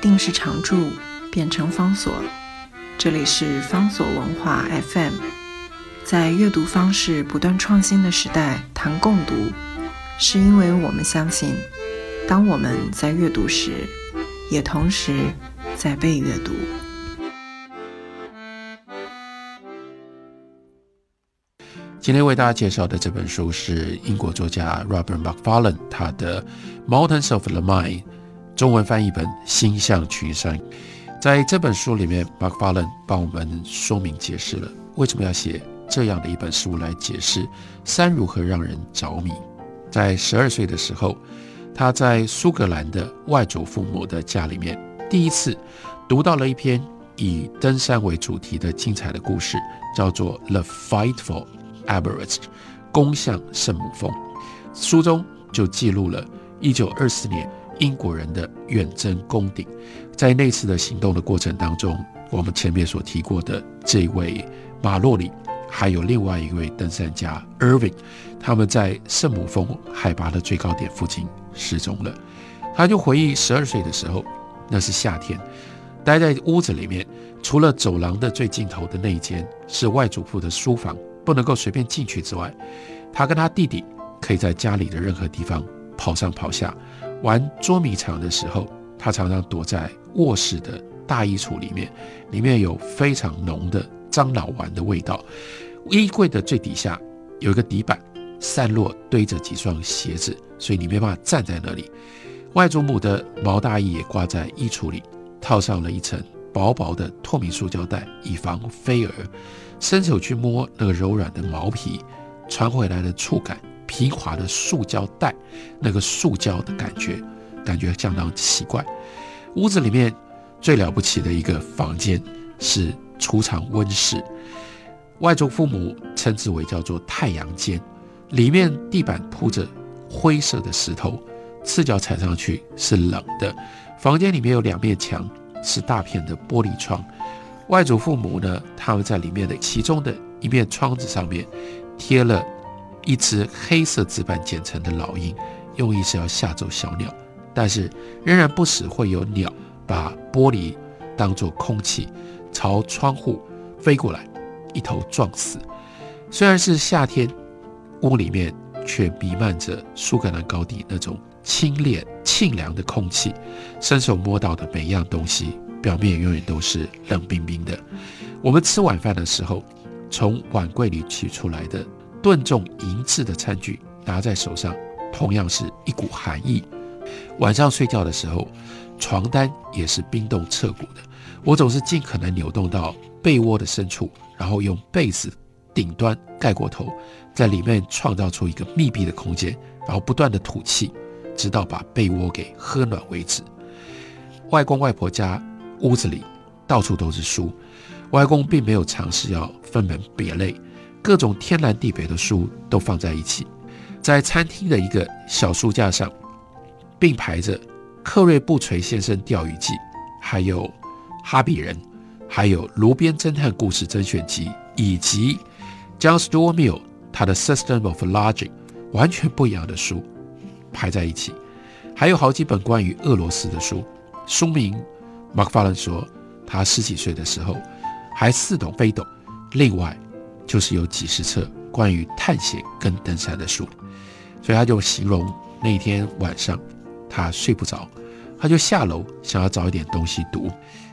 定是常住，变成方所。这里是方所文化 FM，在阅读方式不断创新的时代谈共读，是因为我们相信，当我们在阅读时，也同时在被阅读。今天为大家介绍的这本书是英国作家 Robert Macfarlane 他的《Mountains of the Mind》，中文翻译本《星象群山》。在这本书里面，Macfarlane 帮我们说明解释了为什么要写这样的一本书来解释山如何让人着迷。在十二岁的时候，他在苏格兰的外祖父母的家里面，第一次读到了一篇以登山为主题的精彩的故事，叫做《The Fight for Everest》，攻向圣母峰。书中就记录了1924年英国人的远征攻顶。在那次的行动的过程当中，我们前面所提过的这位马洛里，还有另外一位登山家 Irving，他们在圣母峰海拔的最高点附近失踪了。他就回忆十二岁的时候，那是夏天，待在屋子里面，除了走廊的最尽头的那一间是外祖父的书房，不能够随便进去之外，他跟他弟弟可以在家里的任何地方跑上跑下，玩捉迷藏的时候。他常常躲在卧室的大衣橱里面，里面有非常浓的樟脑丸的味道。衣柜的最底下有一个底板，散落堆着几双鞋子，所以你没办法站在那里。外祖母的毛大衣也挂在衣橱里，套上了一层薄薄的透明塑胶袋，以防飞蛾。伸手去摸那个柔软的毛皮，传回来的触感，平滑的塑胶袋，那个塑胶的感觉。感觉相当奇怪。屋子里面最了不起的一个房间是储藏温室，外祖父母称之为叫做太阳间。里面地板铺着灰色的石头，赤脚踩上去是冷的。房间里面有两面墙是大片的玻璃窗。外祖父母呢，他们在里面的其中的一面窗子上面贴了一只黑色纸板剪成的老鹰，用意是要吓走小鸟。但是仍然不时会有鸟把玻璃当作空气朝窗户飞过来，一头撞死。虽然是夏天，屋里面却弥漫着苏格兰高地那种清冽沁凉的空气。伸手摸到的每一样东西，表面永远都是冷冰冰的。我们吃晚饭的时候，从碗柜里取出来的炖重银质的餐具拿在手上，同样是一股寒意。晚上睡觉的时候，床单也是冰冻彻骨的。我总是尽可能扭动到被窝的深处，然后用被子顶端盖过头，在里面创造出一个密闭的空间，然后不断的吐气，直到把被窝给喝暖为止。外公外婆家屋子里到处都是书，外公并没有尝试要分门别类，各种天南地北的书都放在一起，在餐厅的一个小书架上。并排着克瑞布垂先生钓鱼记，还有哈比人，还有炉边侦探故事甄选集，以及 John Stuart Mill 他的 System of Logic，完全不一样的书排在一起，还有好几本关于俄罗斯的书。书名马克法伦说，他十几岁的时候还似懂非懂。另外就是有几十册关于探险跟登山的书，所以他就形容那天晚上。他睡不着，他就下楼想要找一点东西读。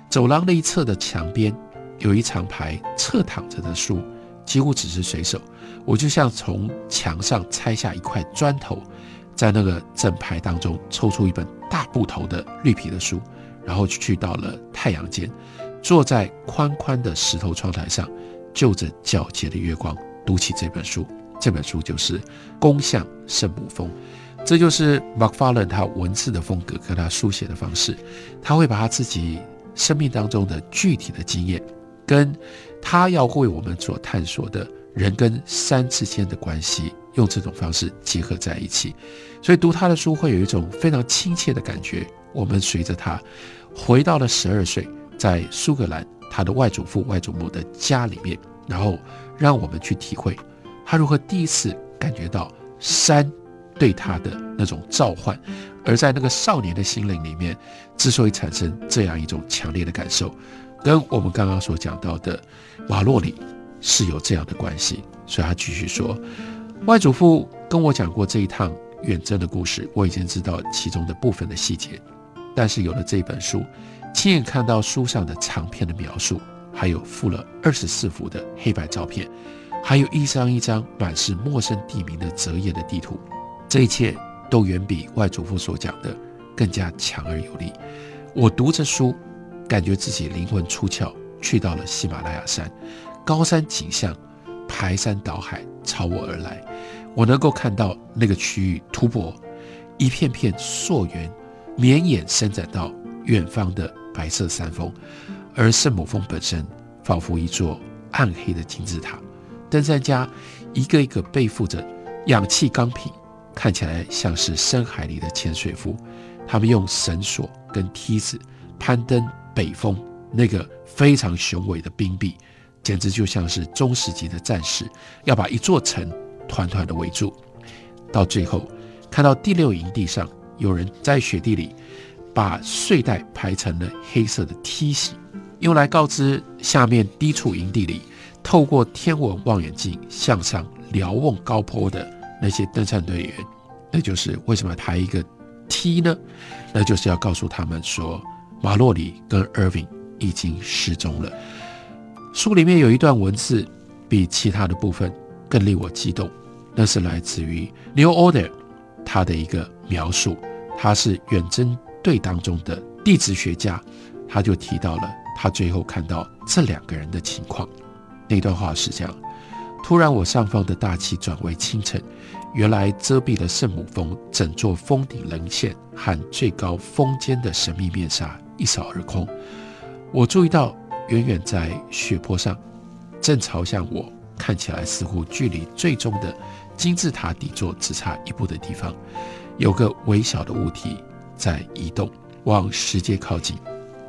走廊的一侧的墙边有一长排侧躺着的书，几乎只是随手。我就像从墙上拆下一块砖头，在那个整排当中抽出一本大部头的绿皮的书，然后去到了太阳间，坐在宽宽的石头窗台上，就着皎洁的月光读起这本书。这本书就是《攻向圣母峰》。这就是 Macfarlane 他文字的风格和他书写的方式，他会把他自己生命当中的具体的经验，跟他要为我们所探索的人跟山之间的关系，用这种方式结合在一起。所以读他的书会有一种非常亲切的感觉。我们随着他回到了十二岁，在苏格兰他的外祖父外祖母的家里面，然后让我们去体会他如何第一次感觉到山。对他的那种召唤。而在那个少年的心灵里面，之所以产生这样一种强烈的感受，跟我们刚刚所讲到的瓦洛里是有这样的关系。所以他继续说，外祖父跟我讲过这一趟远征的故事，我已经知道其中的部分的细节，但是有了这本书，亲眼看到书上的长篇的描述，还有附了二十四幅的黑白照片，还有一张一张满是陌生地名的折页的地图，这一切。都远比外祖父所讲的更加强而有力。我读着书，感觉自己灵魂出窍，去到了喜马拉雅山，高山景象排山倒海朝我而来。我能够看到那个区域突破一片片溯源，绵延伸展到远方的白色山峰，而圣母峰本身仿佛一座暗黑的金字塔。登山家一个一个背负着氧气钢瓶。看起来像是深海里的潜水夫，他们用绳索跟梯子攀登北峰那个非常雄伟的冰壁，简直就像是中世纪的战士要把一座城团团的围住。到最后，看到第六营地上有人在雪地里把睡袋排成了黑色的梯形，用来告知下面低处营地里透过天文望远镜向上瞭望高坡的。那些登山队员，那就是为什么抬一个梯呢？那就是要告诉他们说，马洛里跟 Irving 已经失踪了。书里面有一段文字，比其他的部分更令我激动。那是来自于 New Order 他的一个描述。他是远征队当中的地质学家，他就提到了他最后看到这两个人的情况。那段话是这样。突然，我上方的大气转为清晨，原来遮蔽了圣母峰整座峰顶棱线和最高峰尖的神秘面纱一扫而空。我注意到，远远在雪坡上，正朝向我看起来似乎距离最终的金字塔底座只差一步的地方，有个微小的物体在移动，往石阶靠近。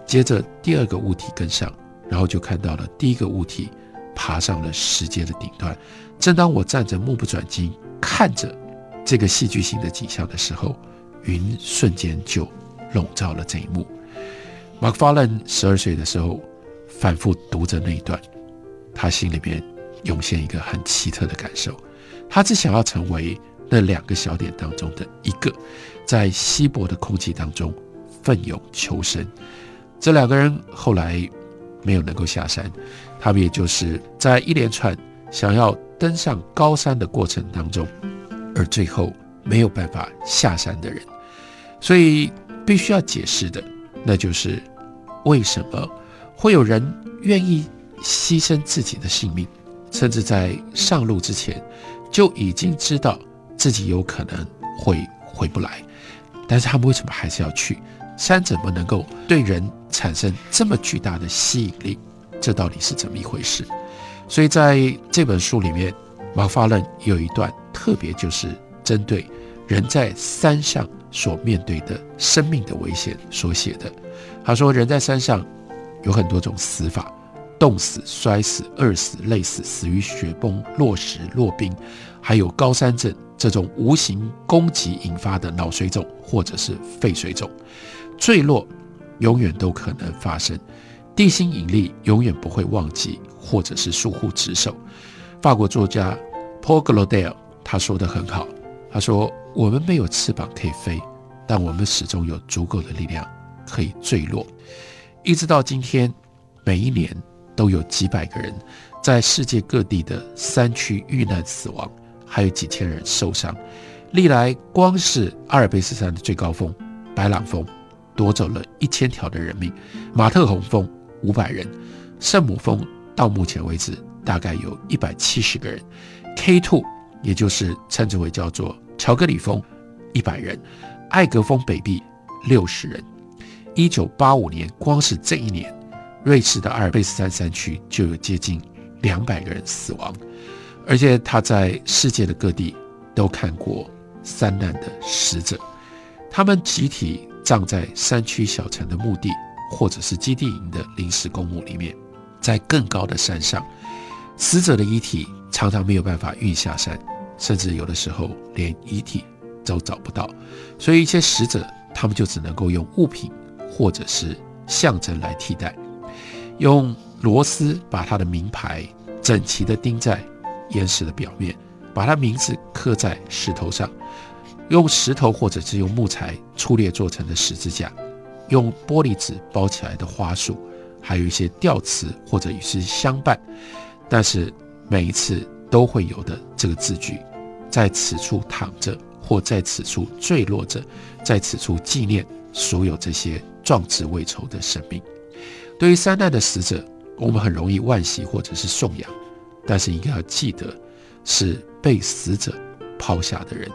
接着，第二个物体跟上，然后就看到了第一个物体。爬上了石阶的顶端。正当我站着目不转睛看着这个戏剧性的景象的时候，云瞬间就笼罩了这一幕。马克·法伦十二岁的时候，反复读着那一段，他心里边涌现一个很奇特的感受：他只想要成为那两个小点当中的一个，在稀薄的空气当中奋勇求生。这两个人后来没有能够下山。他们也就是在一连串想要登上高山的过程当中，而最后没有办法下山的人，所以必须要解释的，那就是为什么会有人愿意牺牲自己的性命，甚至在上路之前就已经知道自己有可能会回不来，但是他们为什么还是要去？山怎么能够对人产生这么巨大的吸引力？这到底是怎么一回事？所以在这本书里面，马法伦有一段特别就是针对人在山上所面对的生命的危险所写的。他说，人在山上有很多种死法：冻死、摔死、饿死、累死、死于雪崩、落石、落冰，还有高山症这种无形攻击引发的脑水肿或者是肺水肿，坠落永远都可能发生。地心引力永远不会忘记，或者是疏忽职守。法国作家 Paul Claudel 他说的很好，他说：“我们没有翅膀可以飞，但我们始终有足够的力量可以坠落。”一直到今天，每一年都有几百个人在世界各地的山区遇难死亡，还有几千人受伤。历来，光是阿尔卑斯山的最高峰白朗峰，夺走了一千条的人命。马特洪峰。五百人，圣母峰到目前为止大概有一百七十个人，K two 也就是称之为叫做乔格里峰，一百人，艾格峰北壁六十人。一九八五年，光是这一年，瑞士的阿尔卑斯山山区就有接近两百个人死亡，而且他在世界的各地都看过三难的死者，他们集体葬在山区小城的墓地。或者是基地营的临时公墓里面，在更高的山上，死者的遗体常常没有办法运下山，甚至有的时候连遗体都找不到，所以一些使者他们就只能够用物品或者是象征来替代，用螺丝把他的名牌整齐地钉在岩石的表面，把他名字刻在石头上，用石头或者是用木材粗略做成的十字架，用玻璃纸包起来的花束，还有一些吊词或者与之相伴，但是每一次都会有的这个字句，在此处躺着。或在此处坠落着，在此处纪念所有这些壮志未酬的生命。对于三难的死者，我们很容易惋惜或者是颂扬，但是应该要记得，是被死者抛下的人，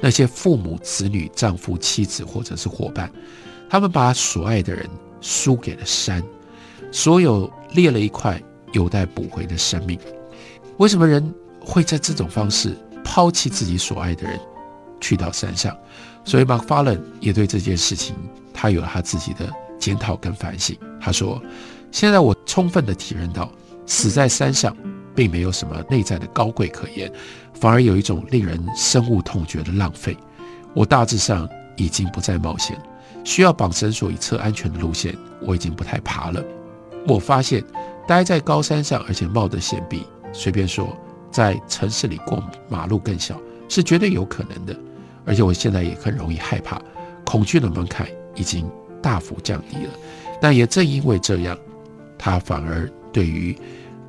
那些父母、子女、丈夫、妻子或者是伙伴，他们把所爱的人输给了山，所有裂了一块有待补回的生命。为什么人会在这种方式抛弃自己所爱的人？去到山上，所以 McFarlane 也对这件事情，他有了他自己的检讨跟反省。他说：“现在我充分的体认到，死在山上并没有什么内在的高贵可言，反而有一种令人深恶痛绝的浪费。我大致上已经不再冒险，需要绑绳索以测安全的路线，我已经不太爬了。我发现，待在高山上，而且冒着险，比随便说在城市里过马路更小，是绝对有可能的。”而且我现在也很容易害怕，恐惧的门槛已经大幅降低了。但也正因为这样，他反而对于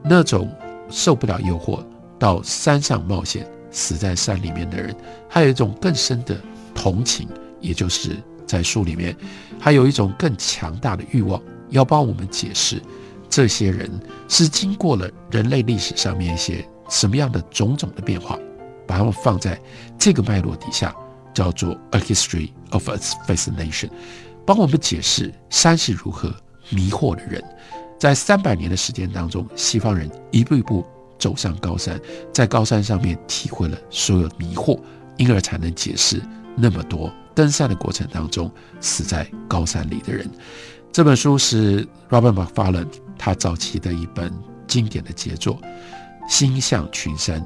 那种受不了诱惑到山上冒险、死在山里面的人，还有一种更深的同情。也就是在书里面，还有一种更强大的欲望，要帮我们解释这些人是经过了人类历史上面一些什么样的种种的变化，把他们放在这个脉络底下。叫做《A History of Its Fascination》，帮我们解释山是如何迷惑的人。在三百年的时间当中，西方人一步一步走上高山，在高山上面体会了所有迷惑，因而才能解释那么多登山的过程当中死在高山里的人。这本书是 Robert McFarlane 他早期的一本经典的杰作，《心向群山》